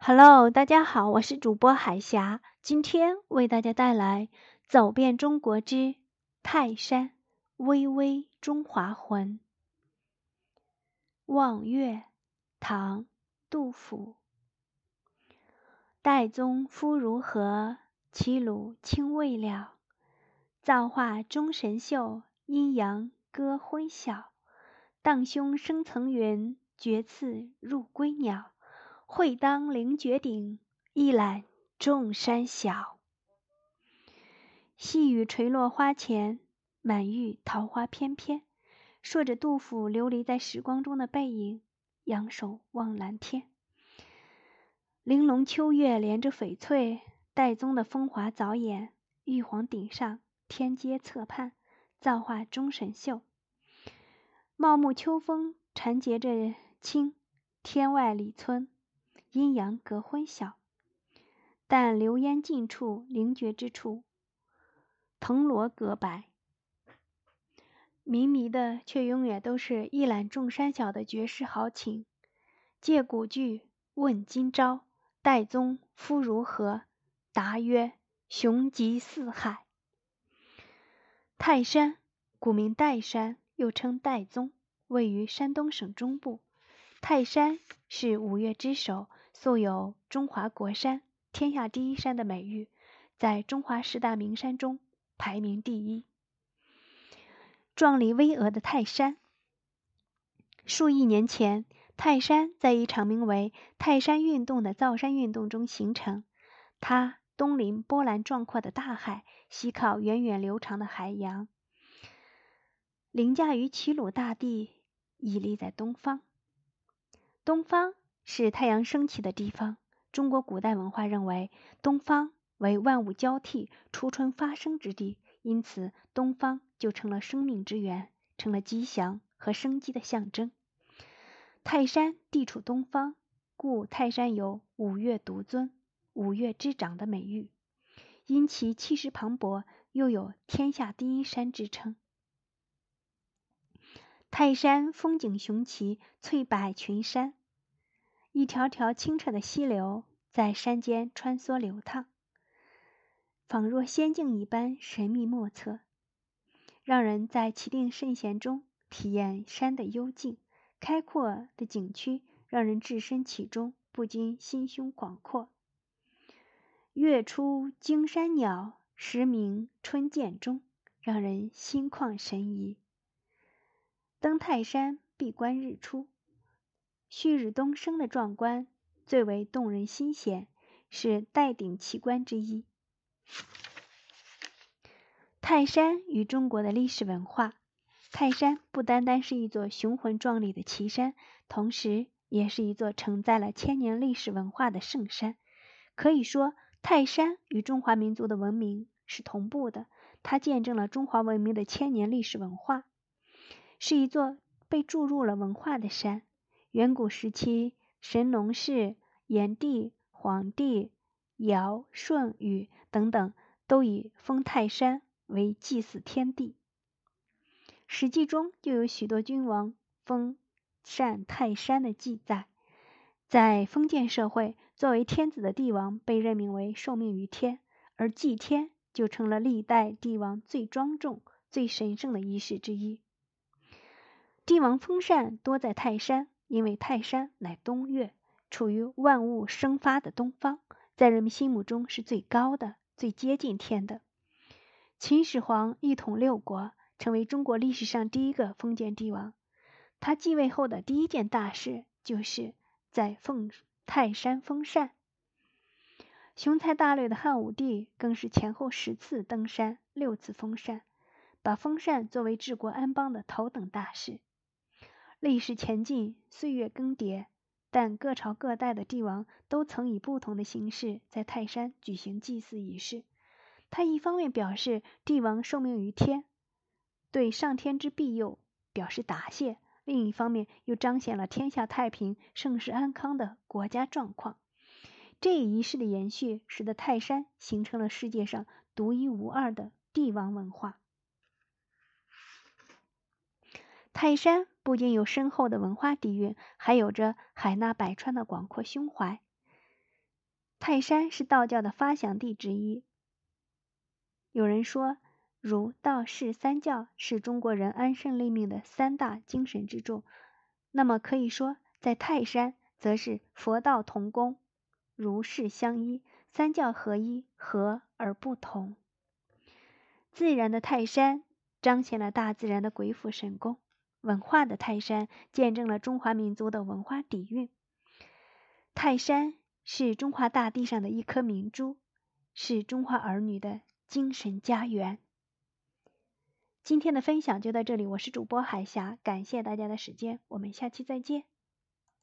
Hello，大家好，我是主播海霞，今天为大家带来《走遍中国之泰山巍巍中华魂》。望岳，唐·杜甫。岱宗夫如何？齐鲁青未了。造化钟神秀，阴阳割昏晓。荡胸生层云，决眦入归鸟。会当凌绝顶，一览众山小。细雨垂落花前，满玉桃花翩翩。说着杜甫流离在时光中的背影，仰首望蓝天。玲珑秋月连着翡翠，岱宗的风华早掩。玉皇顶上，天阶侧畔，造化钟神秀。茂木秋风缠结着青，天外里村。阴阳隔昏晓，但流烟尽处，灵绝之处，藤萝隔白。迷迷的，却永远都是一览众山小的绝世豪情。借古句问今朝，岱宗夫如何？答曰：雄极四海。泰山，古名岱山，又称岱宗，位于山东省中部。泰山是五岳之首。素有“中华国山”“天下第一山”的美誉，在中华十大名山中排名第一。壮丽巍峨的泰山，数亿年前，泰山在一场名为“泰山运动”的造山运动中形成。它东临波澜壮阔的大海，西靠源远流长的海洋，凌驾于齐鲁大地，屹立在东方。东方。是太阳升起的地方。中国古代文化认为，东方为万物交替、初春发生之地，因此东方就成了生命之源，成了吉祥和生机的象征。泰山地处东方，故泰山有“五岳独尊”“五岳之长”的美誉。因其气势磅礴，又有“天下第一山”之称。泰山风景雄奇，翠柏群山。一条条清澈的溪流在山间穿梭流淌，仿若仙境一般神秘莫测，让人在气定圣贤中体验山的幽静。开阔的景区让人置身其中，不禁心胸广阔。月出惊山鸟，时鸣春涧中，让人心旷神怡。登泰山必观日出。旭日东升的壮观最为动人心弦，是岱顶奇观之一。泰山与中国的历史文化，泰山不单单是一座雄浑壮丽的奇山，同时也是一座承载了千年历史文化的圣山。可以说，泰山与中华民族的文明是同步的，它见证了中华文明的千年历史文化，是一座被注入了文化的山。远古时期，神农氏、炎帝、黄帝、尧、舜、禹等等，都以封泰山为祭祀天地。《史记》中就有许多君王封禅泰山的记载。在封建社会，作为天子的帝王被任命为受命于天，而祭天就成了历代帝王最庄重、最神圣的仪式之一。帝王封禅多在泰山。因为泰山乃东岳，处于万物生发的东方，在人们心目中是最高的、最接近天的。秦始皇一统六国，成为中国历史上第一个封建帝王。他继位后的第一件大事，就是在奉泰山封禅。雄才大略的汉武帝更是前后十次登山，六次封禅，把封禅作为治国安邦的头等大事。历史前进，岁月更迭，但各朝各代的帝王都曾以不同的形式在泰山举行祭祀仪式。他一方面表示帝王受命于天，对上天之庇佑表示答谢；另一方面又彰显了天下太平、盛世安康的国家状况。这一仪式的延续，使得泰山形成了世界上独一无二的帝王文化。泰山不仅有深厚的文化底蕴，还有着海纳百川的广阔胸怀。泰山是道教的发祥地之一。有人说，儒、道、释三教是中国人安身立命的三大精神支柱。那么可以说，在泰山，则是佛道同工，儒释相依，三教合一，和而不同。自然的泰山彰显了大自然的鬼斧神工，文化的泰山见证了中华民族的文化底蕴。泰山是中华大地上的一颗明珠，是中华儿女的精神家园。今天的分享就到这里，我是主播海霞，感谢大家的时间，我们下期再见。